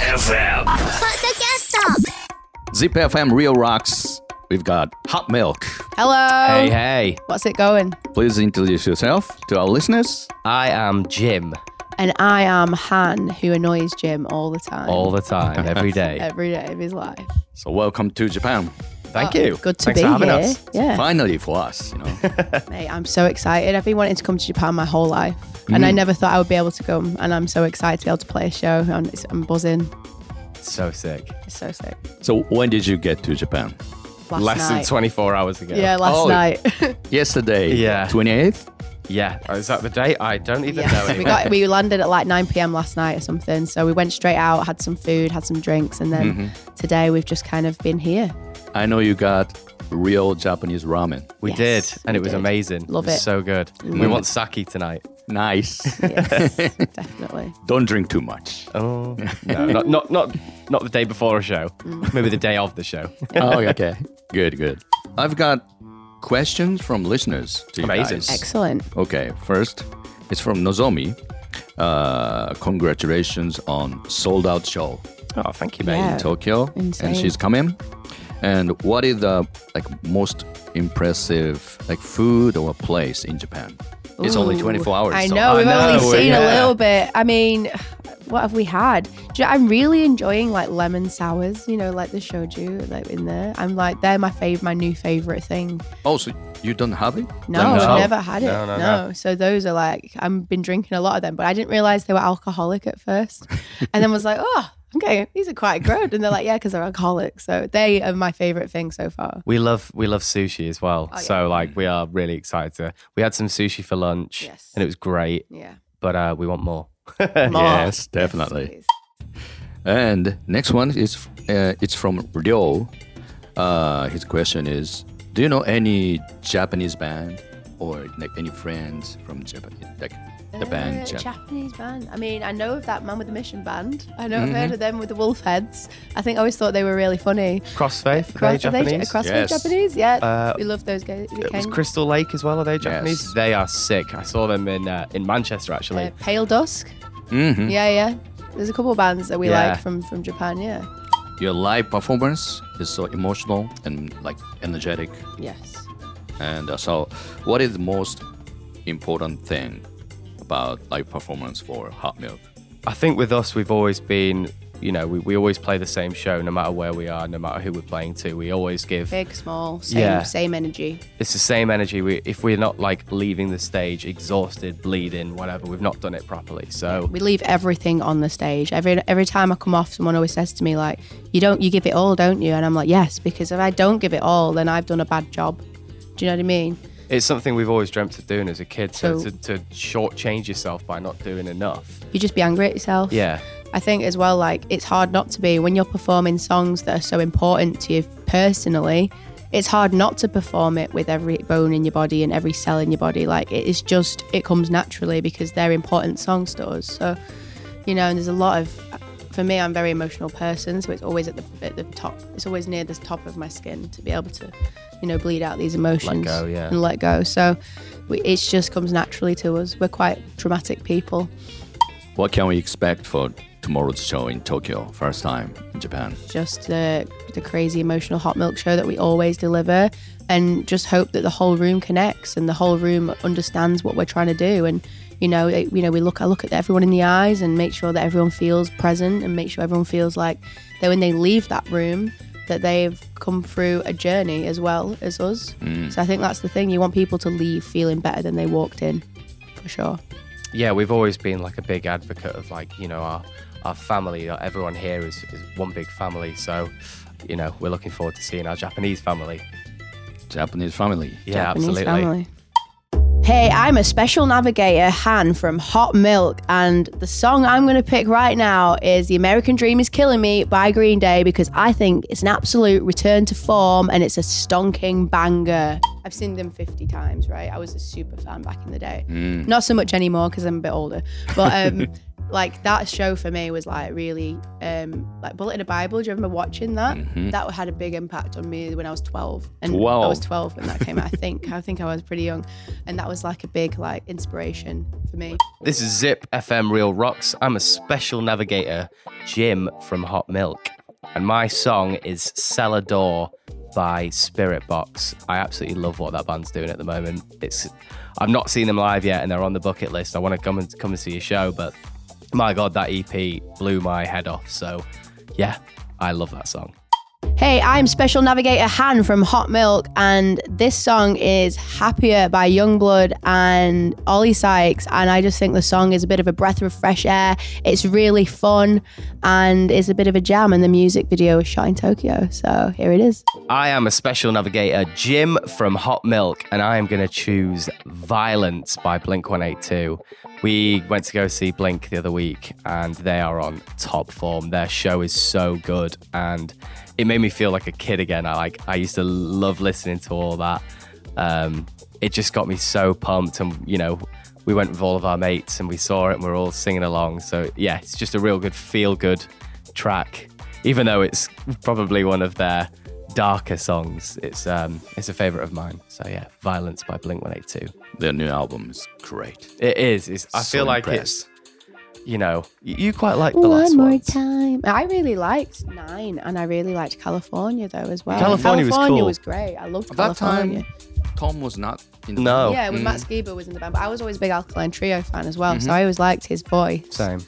FM. Put the. Zip FM Real Rocks. We've got hot milk. Hello. Hey, hey. What's it going? Please introduce yourself to our listeners. I am Jim And I am Han, who annoys Jim all the time. all the time, every day. Every day of his life. So welcome to Japan. Thank Oh, you. Good to Thanks be here. us. Yeah. Finally for us, you know. Mate, I'm so excited. I've been wanting to come to Japan my whole life. And I Mm. never thought I would be able to come. And I'm so excited to be able to play a show. And it's, I'm buzzing. So sick. It's so sick. so when did you get to Japan? Last Less than 24 hours ago. Yeah, last Oh. night. Yesterday. Yeah. 28th? Yeah. Oh, Is that the date? I don't even know anymore. we got we landed at like 9 p.m. last night or something. So we went straight out, had some food, had some drinks, and then Mm-hmm. today we've just kind of been here. I know you got real Japanese ramen. we Yes, did, and we it was did. amazing. Love it. was it. So good. We want sake tonight. Nice. Yes, definitely. Don't drink too much. Oh no, not not not not the day before a show. Maybe the day of the show. oh, okay. Good, good. I've got questions from listeners to you Amazing. guys. Excellent. Okay, first, it's from Nozomi. Uh, congratulations on sold out show Oh, thank you, in mate. Yeah. Tokyo, Insane. and she's coming. And what is the like most impressive like food or place in Japan? It's only 24 hours. I so- know, we've I only know, seen a little bit. I mean, what have we had? Do you know, I'm really enjoying like lemon sours, you know, like the shoju like in there. I'm like, they're my favorite, my new favorite thing. Oh, so you don't have it? No, Lemon I've never had it. No, No, no, no. So those are like, I've been drinking a lot of them, but I didn't realize they were alcoholic at first. and then was like, oh, okay, these are quite good. And they're like, yeah, because they're alcoholic. So they are my favorite thing so far. We love we love sushi as well. Oh, yeah. So like we are really excited to. We had some sushi for lunch, Yes. and it was great. Yeah. But uh, we want more. Yes, definitely. please. And next one is uh, it's from Ryo. Uh, his question is: Do you know any Japanese band or like any friends from Japan, like the band? Uh, Jap- Japanese band. I mean, I know of that man with the mission band. I know I've Mm-hmm. heard of them with the wolf heads. I think I always thought they were really funny. Crossfaith, are Cross, they are they Japanese? Crossfaith Yes. Japanese? Yeah. Uh, we love those guys. Is it It was Ken? Crystal Lake as well. Are they Japanese? Yes. They are sick. I saw them in uh, in Manchester actually. Uh, Paledusk. Mhm. Yeah, yeah. There's a couple of bands that we Yeah. like from from Japan. Yeah. Your live performance is so emotional and like energetic. Yes. And uh, so, what is the most important thing about live performance for Hot Milk? I think with us, we've always been, you know, we, we always play the same show no matter where we are, no matter who we're playing to. We always give. Big, small, same, Yeah. same energy. It's the same energy. We, if we're not like leaving the stage exhausted, bleeding, whatever, we've not done it properly. So We leave everything on the stage. Every every time I come off, someone always says to me like, "You don't, you give it all, don't you?" And I'm like, "Yes," because if I don't give it all, then I've done a bad job. Do you know what I mean? It's something we've always dreamt of doing as a kid. So, So- to, to shortchange yourself by not doing enough. You just be angry at yourself. Yeah. I think as well, like it's hard not to be when you're performing songs that are so important to you personally. It's hard not to perform it with every bone in your body and every cell in your body. Like it is just, it comes naturally because they're important songs to us. So, you know, and there's a lot of, for me, I'm a very emotional person, so it's always at the at the top. It's always near the top of my skin to be able to, you know, bleed out these emotions let go, yeah. and let go. So, we, it just comes naturally to us. We're quite dramatic people. What can we expect for tomorrow's show in Tokyo? First time in Japan. just the, the crazy emotional hot milk show that we always deliver and just hope that the whole room connects and the whole room understands what we're trying to do and you know it, you know we look I look at everyone in the eyes and make sure that everyone feels present and make sure everyone feels like that when they leave that room that they've come through a journey as well as us mm. so I think that's the thing you want people to leave feeling better than they walked in for sure yeah, we've always been like a big advocate of like, you know, our our family, everyone here is, is one big family. So, you know, we're looking forward to seeing our Japanese family. Japanese family. Yeah, Japanese absolutely. family. Hey, I'm a special navigator, Han from Hot Milk, and the song I'm going to pick right now is The American Dream is Killing Me by Green Day because I think it's an absolute return to form and it's a stonking banger. I've seen them 50 times, right? I was a super fan back in the day. Mm. Not so much anymore because I'm a bit older. But um, like that show for me was like really um, like Bullet in a Bible. Do you remember watching that? Mhm. That had a big impact on me when I was 12. And I was 12 when that came out. I think. I think I was pretty young, and that was like a big like inspiration for me. This is Zip FM Real Rocks. I'm a special navigator, Jim from Hot Milk, and my song is Cellar Door by Spiritbox. I absolutely love what that band's doing at the moment. It's I've not seen them live yet, and they're on the bucket list. I want to come and come and see a show, but my god, that EP blew my head off. So, yeah, I love that song. Hey, I'm Special Navigator Han from Hot Milk, and this song is Happier by YUNGBLUD and Oli Sykes. And I just think the song is a bit of a breath of fresh air. It's really fun and it's a bit of a jam, and the music video was shot in Tokyo. So here it is. I am a special navigator, Jim from Hot Milk, and I am going to choose Violence by Blink 182. We went to go see Blink the other week, and they are on top form. Their show is so good, and it made me feel like a kid again. I like I used to love listening to all that. Um, it just got me so pumped, and you know, we went with all of our mates and we saw it, and we are all singing along. So yeah, it's just a real good feel good track, even though it's probably one of their darker songs. It's um it's a favorite of mine. So yeah, Violence by Blink 182. Their new album is great. It is. It's, I So feel like impressed. it's you know, you, you quite like the last One more ones. time. I really liked Nine, and I really liked California though as well. California was cool. was great. I loved At that California. time, Tom was not in the No. Yeah, when Mm. Matt Skiba was in the band, but I was always a big Alkaline Trio fan as well, Mm-hmm. so I always liked his voice. Same.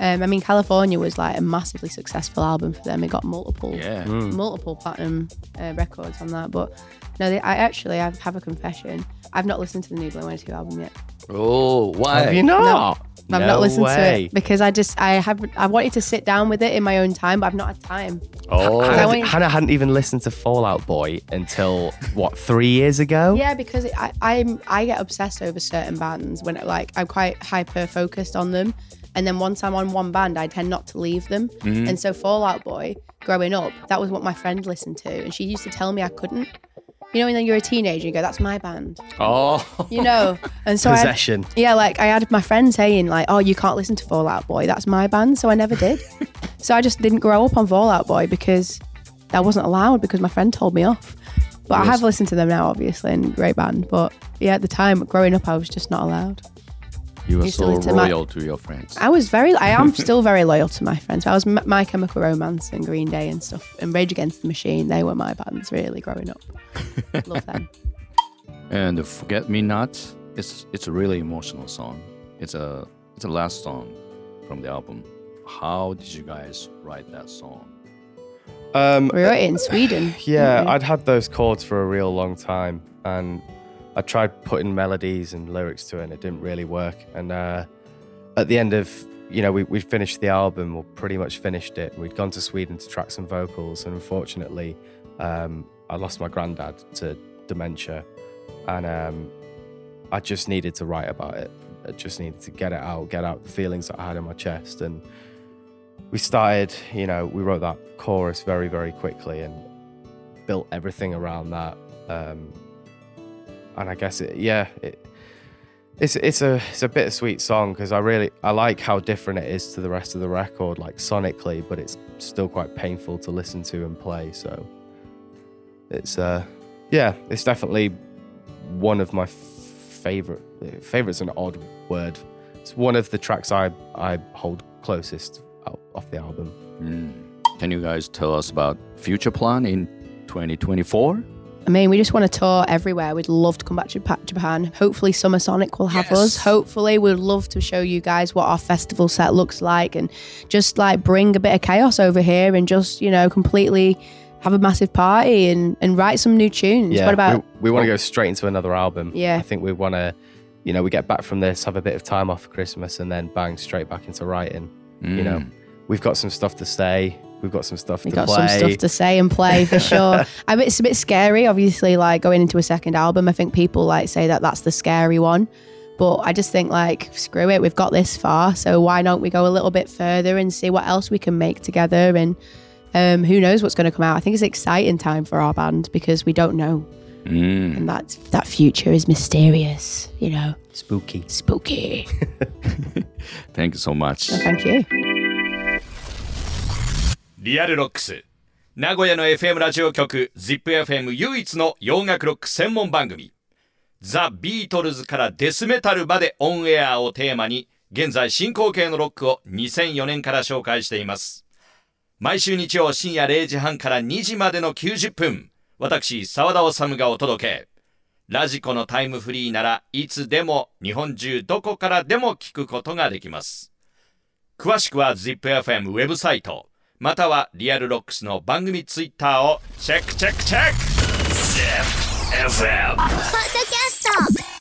Um, I mean, California was like a massively successful album for them. It got multiple, Yeah. multiple platinum uh, records on that. But no, they, I actually I have a confession. I've not listened to the new Blink 182 album yet. Oh, why? Have you not? I've No not listened to way. it because I just I have I wanted to sit down with it in my own time, but I've not had time. Oh, I Hannah, went- Hannah hadn't even listened to Fall Out Boy until what three years ago. Yeah, because I I'm I get obsessed over certain bands when like I'm quite hyper focused on them, and then once I'm on one band, I tend not to leave them. Mm-hmm. And so Fall Out Boy, growing up, that was what my friend listened to, and she used to tell me I couldn't. You know, when then you're a teenager, you go, "That's my band," oh, you know. And so I, Possession. yeah, like I had my friend saying like, "Oh, you can't listen to Fall Out Boy. That's my band." So I never did. so I just didn't grow up on Fall Out Boy because that wasn't allowed because my friend told me off. But I have listened to them now, obviously, and great band. But yeah, at the time, growing up, I was just not allowed. You were Used to so listen my- loyal to your friends. I was very, I am still very loyal to my friends. I was M- My Chemical Romance and Green Day and stuff, and Rage Against the Machine. They were my bands, really, growing up. Love them. And Forget Me Not, it's it's a really emotional song. It's a it's a last song from the album. How did you guys write that song? Um, We wrote it in Sweden. Yeah, didn't? I'd had those chords for a real long time, and I tried putting melodies and lyrics to it, and it didn't really work. And uh, at the end of, you know, we we finished the album, or pretty much finished it. We'd gone to Sweden to track some vocals, and unfortunately, um, I lost my granddad to dementia, and um, I just needed to write about it. I just needed to get it out, get out the feelings that I had in my chest, and we started, you know, we wrote that chorus very, very quickly and built everything around that. Um, and I guess it, yeah, it, it's it's a it's a bittersweet song because I really I like how different it is to the rest of the record, like sonically, but it's still quite painful to listen to and play. So it's uh yeah, it's definitely one of my favorite favorite's an odd word. It's one of the tracks I I hold closest off the album. Mm. Can you guys tell us about future plan in 2024? I mean, we just want to tour everywhere. We'd love to come back to Japan. Hopefully, Summer Sonic will have us. Hopefully, we'd love to show you guys what our festival set looks like and just like bring a bit of chaos over here and just, you know, completely have a massive party and, and write some new tunes. what about we, we want to go straight into another album. Yeah. I think we want to, you know, we get back from this, have a bit of time off for Christmas, and then bang straight back into writing. You know, Mm. we've got some stuff to say. We've got some stuff we to got play. some stuff to say and play for sure. I mean, it's a bit scary, obviously, like going into a second album. I think people like say that that's the scary one. But I just think like screw it, we've got this far, so why don't we go a little bit further and see what else we can make together? And um, who knows what's going to come out? I think it's an exciting time for our band because we don't know. Mm. and that that future is mysterious. You know, Spooky. spooky. Thank you so much. Well, thank you. リアルロックス。名古屋の FM ラジオ局 ZIPFM 唯一の洋楽ロック専門番組。ザ・ビートルズからデスメタルまでオンエアをテーマに現在進行形のロックを2004年から紹介しています。毎週日曜深夜0時半から2時までの90分私澤田治がお届け。ラジコのタイムフリーならいつでも日本中どこからでも聞くことができます。詳しくは ZIPFM ウェブサイト。またはリアルロックスの番組ツイッターをチェックチェックチェック。ZIPFM ポッドキャスト